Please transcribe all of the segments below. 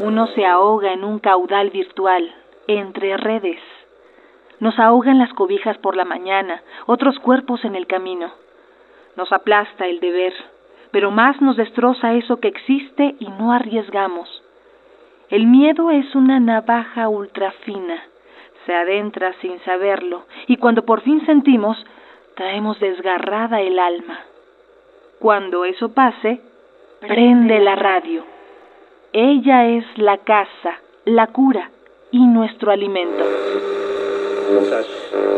Uno se ahoga en un caudal virtual, entre redes. Nos ahogan las cobijas por la mañana, otros cuerpos en el camino. Nos aplasta el deber, pero más nos destroza eso que existe y no arriesgamos. El miedo es una navaja ultrafina, se adentra sin saberlo, y cuando por fin sentimos, traemos desgarrada el alma. Cuando eso pase, prende la radio. Ella es la casa, la cura y nuestro alimento.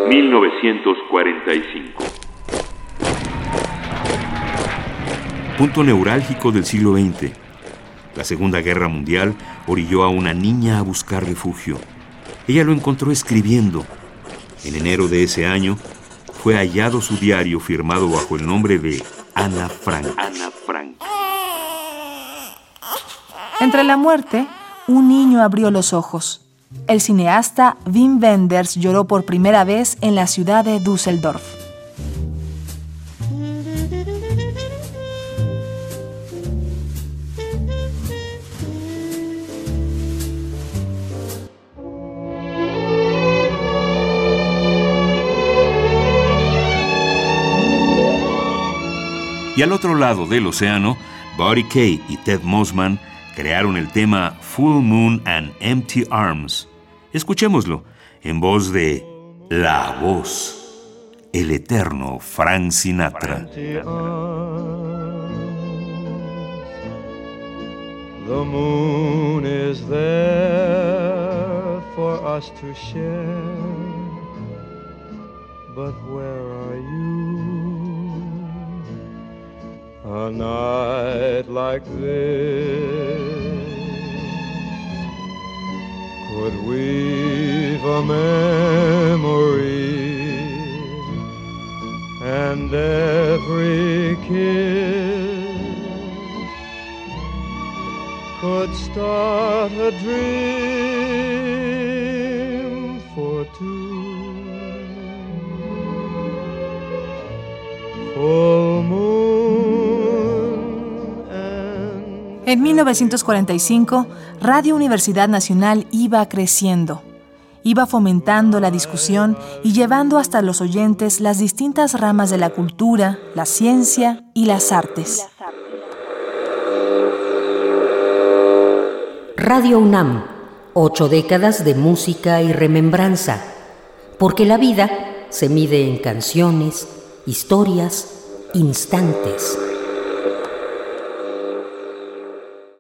1945 Punto neurálgico del siglo XX. La Segunda Guerra Mundial orilló a una niña a buscar refugio. Ella lo encontró escribiendo. En enero de ese año fue hallado su diario firmado bajo el nombre de Ana Frank. Ana Frank. Entre la muerte, un niño abrió los ojos. El cineasta Wim Wenders lloró por primera vez en la ciudad de Düsseldorf. Y al otro lado del océano, Buddy Kay y Ted Mosman crearon el tema Full Moon and Empty Arms. Escuchémoslo en voz de La Voz, el eterno Frank Sinatra. The moon is there for us to share, but where are you? Night like this could weave a memory, and every kiss could start a dream for two. En 1945, Radio Universidad Nacional iba creciendo, iba fomentando la discusión y llevando hasta los oyentes las distintas ramas de la cultura, la ciencia y las artes. Radio UNAM, ocho décadas de música y remembranza, porque la vida se mide en canciones, historias, instantes.